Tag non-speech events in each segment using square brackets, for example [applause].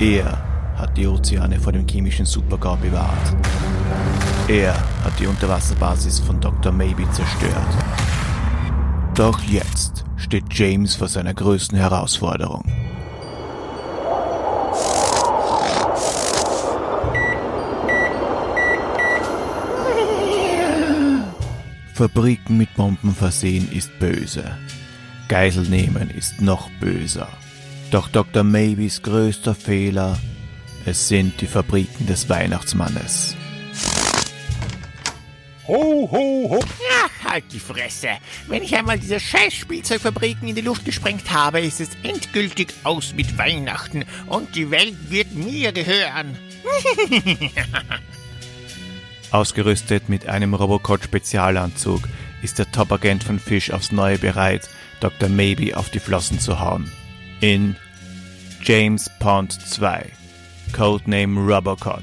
Er hat die Ozeane vor dem chemischen Supergau bewahrt. Er hat die Unterwasserbasis von Dr. Maybe zerstört. Doch jetzt steht James vor seiner größten Herausforderung. Fabriken mit Bomben versehen ist böse. Geisel nehmen ist noch böser. Doch Dr. Maybes größter Fehler, es sind die Fabriken des Weihnachtsmannes. Ho, ho, ho. Ach, halt die Fresse. Wenn ich einmal diese scheiß Spielzeugfabriken in die Luft gesprengt habe, ist es endgültig aus mit Weihnachten und die Welt wird mir gehören. [laughs] Ausgerüstet mit einem Robocop-Spezialanzug ist der Top-Agent von Fish aufs Neue bereit, Dr. Maybe auf die Flossen zu hauen. In James Pond 2 Codename Robocop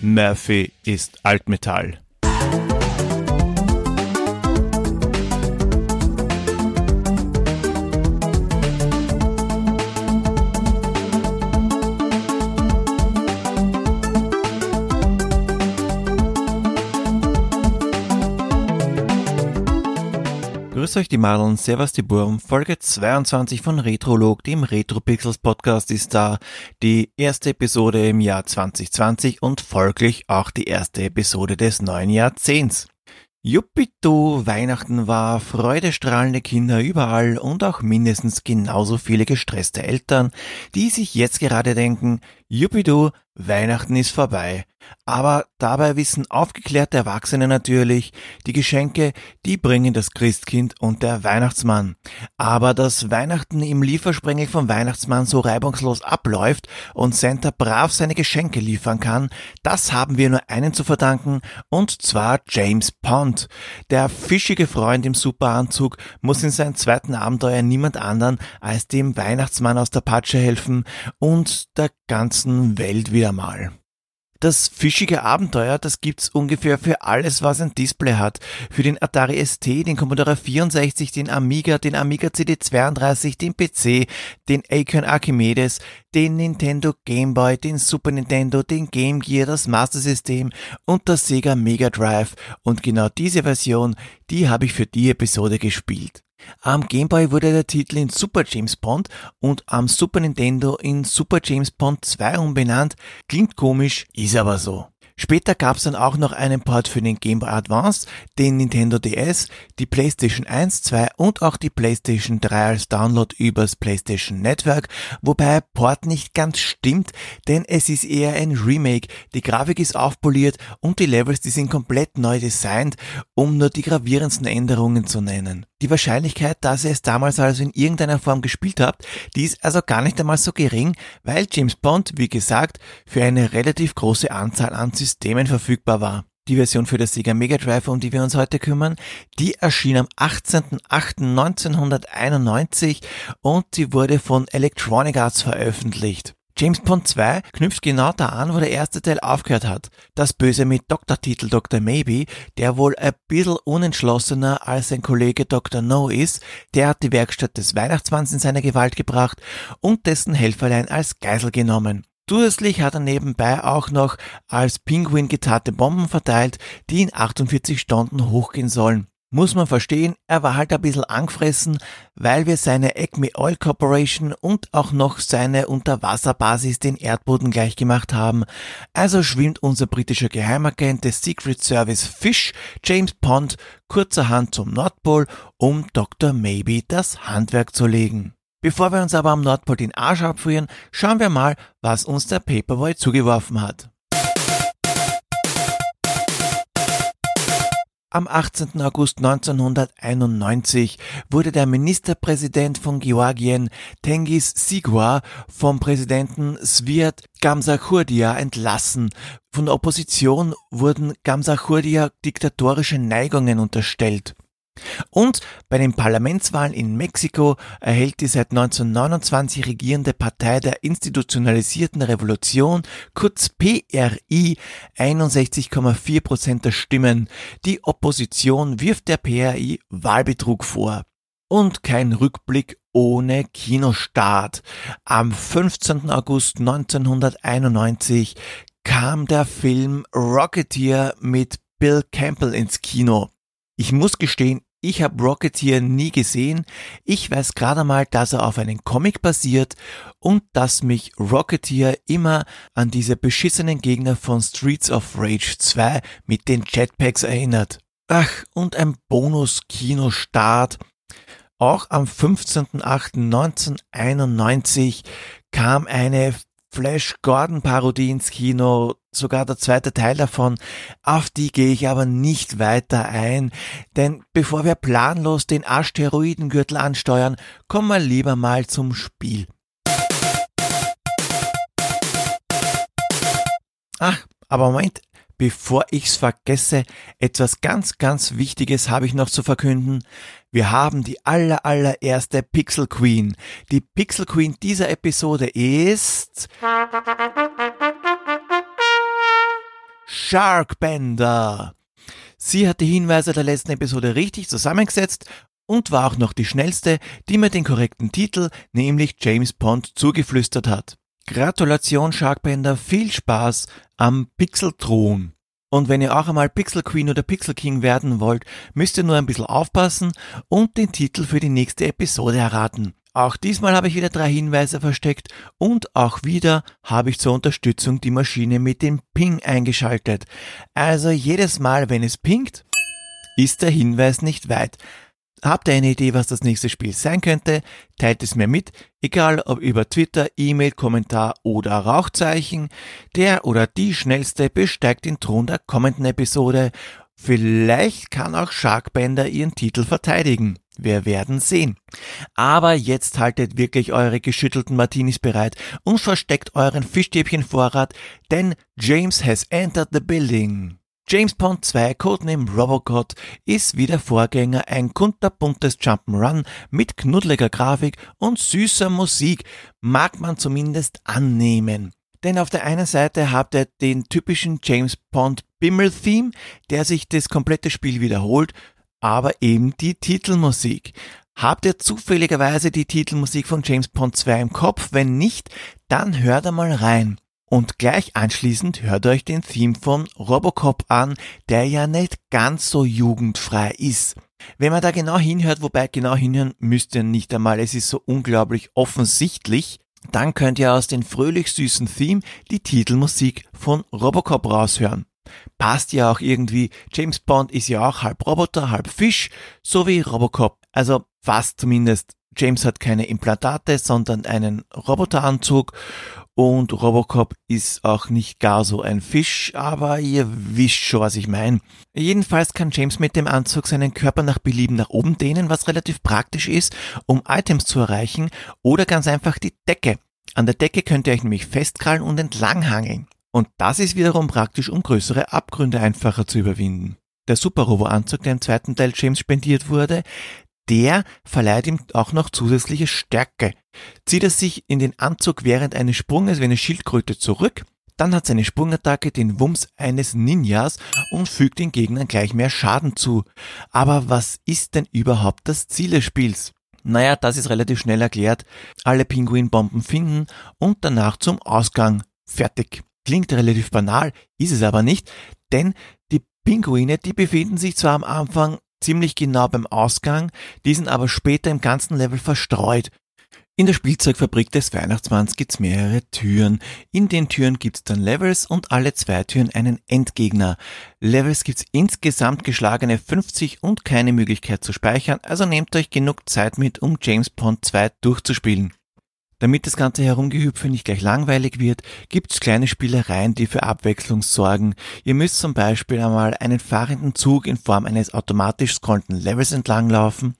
Murphy ist Altmetall. Grüß euch die Madeln, Servus die Burm, Folge 22 von Retrolog, dem Retro-Pixels Podcast ist da, die erste Episode im Jahr 2020 und folglich auch die erste Episode des neuen Jahrzehnts. Juppito, Weihnachten war, freudestrahlende Kinder überall und auch mindestens genauso viele gestresste Eltern, die sich jetzt gerade denken, Juppito, Weihnachten ist vorbei. Aber dabei wissen aufgeklärte Erwachsene natürlich, die Geschenke, die bringen das Christkind und der Weihnachtsmann. Aber dass Weihnachten im Liefersprengel vom Weihnachtsmann so reibungslos abläuft und Santa brav seine Geschenke liefern kann, das haben wir nur einen zu verdanken, und zwar James Pond. Der fischige Freund im Superanzug muss in seinem zweiten Abenteuer niemand anderen als dem Weihnachtsmann aus der Patsche helfen und der ganzen Welt wieder mal. Das fischige Abenteuer, das gibt's ungefähr für alles, was ein Display hat. Für den Atari ST, den Commodore 64, den Amiga, den Amiga CD32, den PC, den Acorn Archimedes, den Nintendo Game Boy, den Super Nintendo, den Game Gear, das Master System und das Sega Mega Drive. Und genau diese Version, die habe ich für die Episode gespielt. Am Game Boy wurde der Titel in Super James Bond und am Super Nintendo in Super James Bond 2 umbenannt. Klingt komisch, ist aber so. Später gab es dann auch noch einen Port für den Game Boy Advance, den Nintendo DS, die PlayStation 1, 2 und auch die PlayStation 3 als Download übers PlayStation Network, wobei Port nicht ganz stimmt, denn es ist eher ein Remake. Die Grafik ist aufpoliert und die Levels, die sind komplett neu designt, um nur die gravierendsten Änderungen zu nennen. Die Wahrscheinlichkeit, dass ihr es damals also in irgendeiner Form gespielt habt, die ist also gar nicht einmal so gering, weil James Bond, wie gesagt, für eine relativ große Anzahl an Systemen verfügbar war. Die Version für das Sega Mega Drive, um die wir uns heute kümmern, die erschien am 18.08.1991 und sie wurde von Electronic Arts veröffentlicht. James Bond 2 knüpft genau da an, wo der erste Teil aufgehört hat. Das Böse mit Doktortitel Dr. Maybe, der wohl ein bisschen unentschlossener als sein Kollege Dr. No ist, der hat die Werkstatt des Weihnachtsmanns in seine Gewalt gebracht und dessen Helferlein als Geisel genommen. Zusätzlich hat er nebenbei auch noch als Pinguin getarnte Bomben verteilt, die in 48 Stunden hochgehen sollen. Muss man verstehen, er war halt ein bisschen angefressen, weil wir seine Acme Oil Corporation und auch noch seine Unterwasserbasis den Erdboden gleich gemacht haben. Also schwimmt unser britischer Geheimagent des Secret Service Fish, James Pond, kurzerhand zum Nordpol, um Dr. Maybe das Handwerk zu legen. Bevor wir uns aber am Nordpol den Arsch abfrieren, schauen wir mal, was uns der Paperboy zugeworfen hat. Am 18. August 1991 wurde der Ministerpräsident von Georgien, Tengiz Sigua, vom Präsidenten Sviat Gamsachurdia entlassen. Von der Opposition wurden Gamsachurdia diktatorische Neigungen unterstellt. Und bei den Parlamentswahlen in Mexiko erhält die seit 1929 regierende Partei der institutionalisierten Revolution, kurz PRI, 61,4 Prozent der Stimmen. Die Opposition wirft der PRI Wahlbetrug vor. und kein Rückblick ohne Kinostart. Am 15. August 1991 kam der Film Rocketeer mit Bill Campbell ins Kino. Ich muss gestehen, ich habe Rocketeer nie gesehen. Ich weiß gerade mal, dass er auf einen Comic basiert und dass mich Rocketeer immer an diese beschissenen Gegner von Streets of Rage 2 mit den Jetpacks erinnert. Ach, und ein Bonus-Kinostart. Auch am 15.08.1991 kam eine Flash Gordon Parodie ins Kino, sogar der zweite Teil davon. Auf die gehe ich aber nicht weiter ein, denn bevor wir planlos den Asteroidengürtel ansteuern, kommen wir lieber mal zum Spiel. Ach, aber Moment, bevor ich's vergesse, etwas ganz, ganz Wichtiges habe ich noch zu verkünden. Wir haben die aller, allererste Pixel Queen. Die Pixel Queen dieser Episode ist Sharkbender. Sie hat die Hinweise der letzten Episode richtig zusammengesetzt und war auch noch die schnellste, die mir den korrekten Titel, nämlich James Pond, zugeflüstert hat. Gratulation Sharkbender, viel Spaß am Pixelthron. Und wenn ihr auch einmal Pixel Queen oder Pixel King werden wollt, müsst ihr nur ein bisschen aufpassen und den Titel für die nächste Episode erraten. Auch diesmal habe ich wieder drei Hinweise versteckt und auch wieder habe ich zur Unterstützung die Maschine mit dem Ping eingeschaltet. Also jedes Mal, wenn es pingt, ist der Hinweis nicht weit. Habt ihr eine Idee, was das nächste Spiel sein könnte? Teilt es mir mit, egal ob über Twitter, E-Mail, Kommentar oder Rauchzeichen. Der oder die Schnellste besteigt den Thron der kommenden Episode. Vielleicht kann auch Sharkbender ihren Titel verteidigen. Wir werden sehen. Aber jetzt haltet wirklich eure geschüttelten Martinis bereit und versteckt euren Fischstäbchenvorrat, denn James has entered the building. James Bond 2 Codename Robocop ist wie der Vorgänger ein kunterbuntes Jump'n'Run mit knuddeliger Grafik und süßer Musik, mag man zumindest annehmen. Denn auf der einen Seite habt ihr den typischen James Bond Bimmel-Theme, der sich das komplette Spiel wiederholt, aber eben die Titelmusik. Habt ihr zufälligerweise die Titelmusik von James Bond 2 im Kopf? Wenn nicht, dann hört einmal rein. Und gleich anschließend hört euch den Theme von Robocop an, der ja nicht ganz so jugendfrei ist. Wenn man da genau hinhört, wobei genau hinhören müsst ihr nicht einmal, es ist so unglaublich offensichtlich, dann könnt ihr aus den fröhlich süßen Theme die Titelmusik von Robocop raushören. Passt ja auch irgendwie, James Bond ist ja auch halb Roboter, halb Fisch, so wie Robocop. Also fast zumindest. James hat keine Implantate, sondern einen Roboteranzug und Robocop ist auch nicht gar so ein Fisch, aber ihr wisst schon, was ich meine. Jedenfalls kann James mit dem Anzug seinen Körper nach Belieben nach oben dehnen, was relativ praktisch ist, um Items zu erreichen, oder ganz einfach die Decke. An der Decke könnt ihr euch nämlich festkrallen und entlanghangeln. Und das ist wiederum praktisch, um größere Abgründe einfacher zu überwinden. Der Super Robo-Anzug, der im zweiten Teil James spendiert wurde, der verleiht ihm auch noch zusätzliche Stärke. Zieht er sich in den Anzug während eines Sprunges wie eine Schildkröte zurück, dann hat seine Sprungattacke den Wumms eines Ninjas und fügt den Gegnern gleich mehr Schaden zu. Aber was ist denn überhaupt das Ziel des Spiels? Naja, das ist relativ schnell erklärt. Alle Pinguinbomben finden und danach zum Ausgang. Fertig. Klingt relativ banal, ist es aber nicht, denn die Pinguine, die befinden sich zwar am Anfang ziemlich genau beim Ausgang, die sind aber später im ganzen Level verstreut. In der Spielzeugfabrik des Weihnachtsmanns gibt's mehrere Türen. In den Türen gibt's dann Levels und alle zwei Türen einen Endgegner. Levels gibt's insgesamt geschlagene 50 und keine Möglichkeit zu speichern, also nehmt euch genug Zeit mit, um James Bond 2 durchzuspielen. Damit das ganze Herumgehüpfe nicht gleich langweilig wird, gibt's kleine Spielereien, die für Abwechslung sorgen. Ihr müsst zum Beispiel einmal einen fahrenden Zug in Form eines automatisch scrollenden Levels entlanglaufen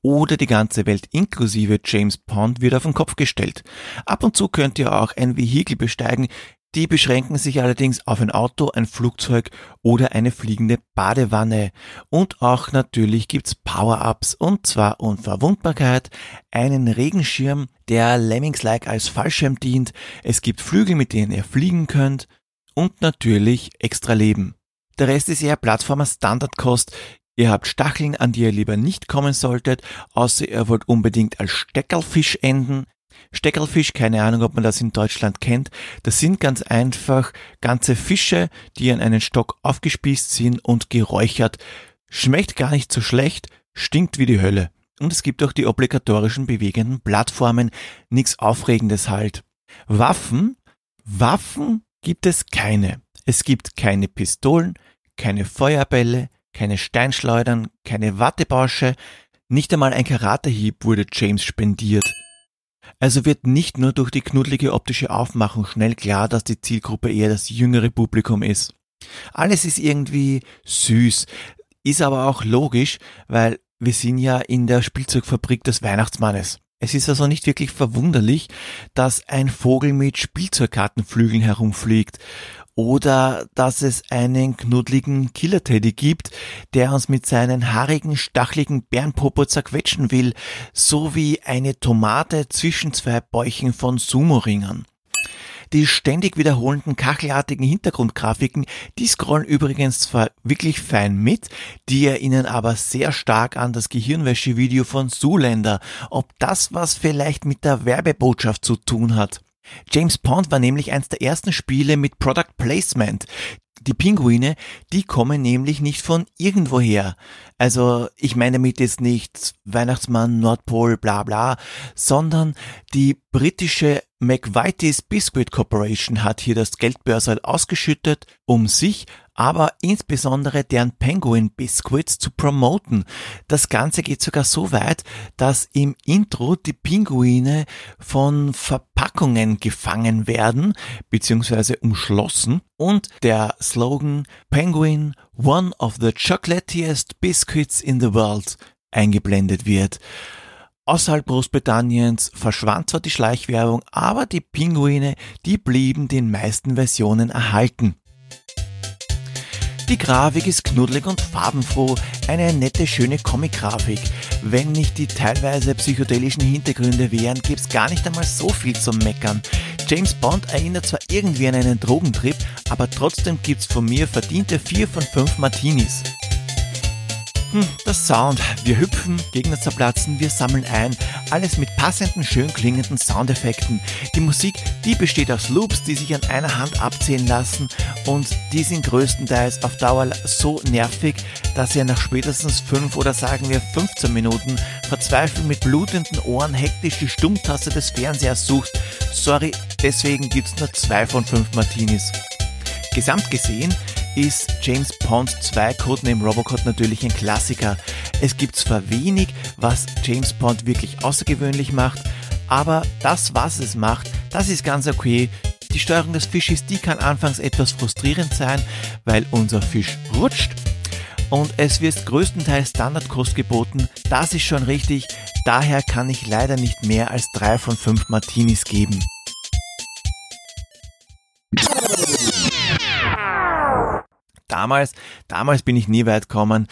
oder die ganze Welt inklusive James Pond wird auf den Kopf gestellt. Ab und zu könnt ihr auch ein Vehikel besteigen, die beschränken sich allerdings auf ein Auto, ein Flugzeug oder eine fliegende Badewanne. Und auch natürlich gibt's Power-Ups und zwar Unverwundbarkeit, einen Regenschirm, der Lemmings-like als Fallschirm dient, es gibt Flügel, mit denen ihr fliegen könnt und natürlich extra Leben. Der Rest ist eher Plattformer Standardkost. Ihr habt Stacheln, an die ihr lieber nicht kommen solltet, außer ihr wollt unbedingt als Steckerlfisch enden. Steckerlfisch, keine Ahnung, ob man das in Deutschland kennt. Das sind ganz einfach ganze Fische, die an einen Stock aufgespießt sind und geräuchert. Schmeckt gar nicht so schlecht, stinkt wie die Hölle. Und es gibt auch die obligatorischen bewegenden Plattformen. Nichts Aufregendes halt. Waffen? Waffen gibt es keine. Es gibt keine Pistolen, keine Feuerbälle, keine Steinschleudern, keine Wattebausche, nicht einmal ein Karatehieb wurde James spendiert. Also wird nicht nur durch die knuddelige optische Aufmachung schnell klar, dass die Zielgruppe eher das jüngere Publikum ist. Alles ist irgendwie süß, ist aber auch logisch, weil wir sind ja in der Spielzeugfabrik des Weihnachtsmannes. Es ist also nicht wirklich verwunderlich, dass ein Vogel mit Spielzeugkartenflügeln herumfliegt oder dass es einen knuddeligen Killer-Teddy gibt, der uns mit seinen haarigen, stachligen Bärenpopo zerquetschen will, so wie eine Tomate zwischen zwei Bäuchen von Sumo-Ringern. Die ständig wiederholenden kachelartigen Hintergrundgrafiken, die scrollen übrigens zwar wirklich fein mit, die erinnern aber sehr stark an das Gehirnwäschevideo von Zoolander, ob das was vielleicht mit der Werbebotschaft zu tun hat. James Pond war nämlich eins der ersten Spiele mit Product Placement. Die Pinguine, die kommen nämlich nicht von irgendwoher. Also ich meine damit jetzt nicht Weihnachtsmann, Nordpol, bla bla, sondern die britische McVitie's Biscuit Corporation hat hier das Geldbörsel ausgeschüttet, um sich aber insbesondere deren Penguin Biscuits zu promoten. Das Ganze geht sogar so weit, dass im Intro die Pinguine von Verpackungen gefangen werden bzw. umschlossen und der Slogan Penguin, one of the chocolatiest biscuits in the world eingeblendet wird. Außerhalb Großbritanniens verschwand zwar die Schleichwerbung, aber die Pinguine, die blieben den meisten Versionen erhalten. Die Grafik ist knuddelig und farbenfroh, eine nette, schöne Comic-Grafik. Wenn nicht die teilweise psychedelischen Hintergründe wären, gibt's gar nicht einmal so viel zum Meckern. James Bond erinnert zwar irgendwie an einen Drogentrip, aber trotzdem gibt's von mir verdiente 4 von 5 Martinis. Hm, das Sound. Wir hüpfen, Gegner zerplatzen, wir sammeln ein. Alles mit passenden, schön klingenden Soundeffekten. Die Musik, die besteht aus Loops, die sich an einer Hand abzählen lassen und die sind größtenteils auf Dauer so nervig, dass ihr nach spätestens 5 oder sagen wir 15 Minuten verzweifelt mit blutenden Ohren hektisch die Stummtaste des Fernsehers sucht. Sorry, deswegen gibt's nur 2 von 5 Martinis. Gesamt gesehen ist James Bond 2 Codename Robocop natürlich ein Klassiker. Es gibt zwar wenig, was James Bond wirklich außergewöhnlich macht, aber das, was es macht, das ist ganz okay. Die Steuerung des Fisches, die kann anfangs etwas frustrierend sein, weil unser Fisch rutscht und es wird größtenteils Standardkost geboten. Das ist schon richtig, daher kann ich leider nicht mehr als drei von fünf Martinis geben. Damals, damals bin ich nie weit gekommen.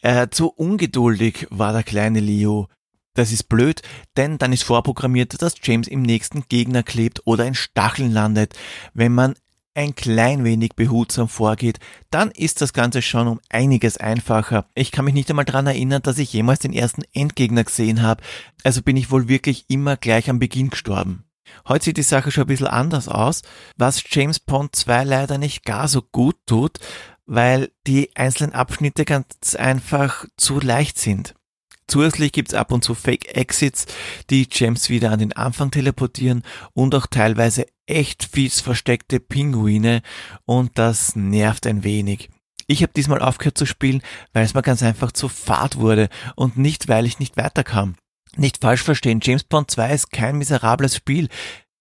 Äh, zu ungeduldig war der kleine Leo. Das ist blöd, denn dann ist vorprogrammiert, dass James im nächsten Gegner klebt oder in Stacheln landet. Wenn man ein klein wenig behutsam vorgeht, dann ist das Ganze schon um einiges einfacher. Ich kann mich nicht einmal daran erinnern, dass ich jemals den ersten Endgegner gesehen habe, also bin ich wohl wirklich immer gleich am Beginn gestorben. Heute sieht die Sache schon ein bisschen anders aus, was James Bond 2 leider nicht gar so gut tut, weil die einzelnen Abschnitte ganz einfach zu leicht sind. Zusätzlich gibt's ab und zu Fake Exits, die James wieder an den Anfang teleportieren und auch teilweise echt fies versteckte Pinguine und das nervt ein wenig. Ich habe diesmal aufgehört zu spielen, weil es mir ganz einfach zu fad wurde und nicht, weil ich nicht weiterkam. Nicht falsch verstehen, James Bond 2 ist kein miserables Spiel.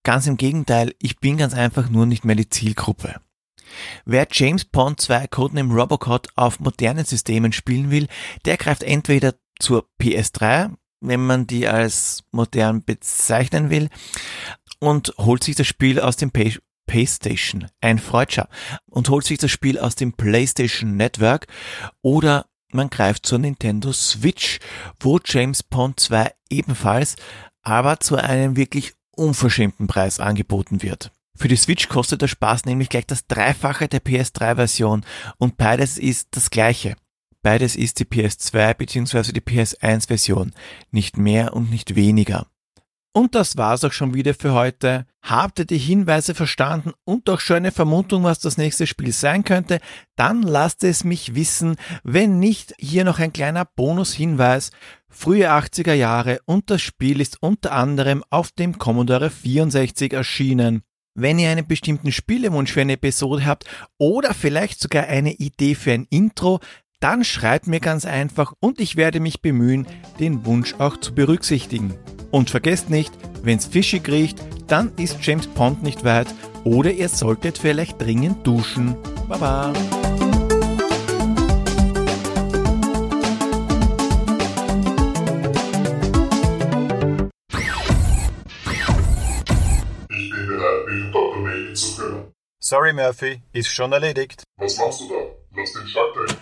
Ganz im Gegenteil, ich bin ganz einfach nur nicht mehr die Zielgruppe. Wer James Bond 2 Codename Robocop auf modernen Systemen spielen will, der greift entweder zur PS3, wenn man die als modern bezeichnen will, und holt sich das Spiel aus dem Pay PlayStation, ein Freudscher, und holt sich das Spiel aus dem PlayStation Network oder man greift zur Nintendo Switch, wo James Bond 2 ebenfalls, aber zu einem wirklich unverschämten Preis angeboten wird. Für die Switch kostet der Spaß nämlich gleich das Dreifache der PS3-Version und beides ist das gleiche. Beides ist die PS2 bzw. die PS1 Version, nicht mehr und nicht weniger. Und das war's auch schon wieder für heute. Habt ihr die Hinweise verstanden und auch schon eine Vermutung, was das nächste Spiel sein könnte? Dann lasst es mich wissen. Wenn nicht, hier noch ein kleiner Bonushinweis. Frühe 80er Jahre und das Spiel ist unter anderem auf dem Commodore 64 erschienen. Wenn ihr einen bestimmten Spielewunsch für eine Episode habt oder vielleicht sogar eine Idee für ein Intro, dann schreibt mir ganz einfach und ich werde mich bemühen, den Wunsch auch zu berücksichtigen. Und vergesst nicht, wenn's fischig riecht, dann ist James Pond nicht weit oder ihr solltet vielleicht dringend duschen. Baba! Ich bin bereit, dem Dr. melden zu können. Sorry Murphy, ist schon erledigt. Was machst du da? Lass den Schalter.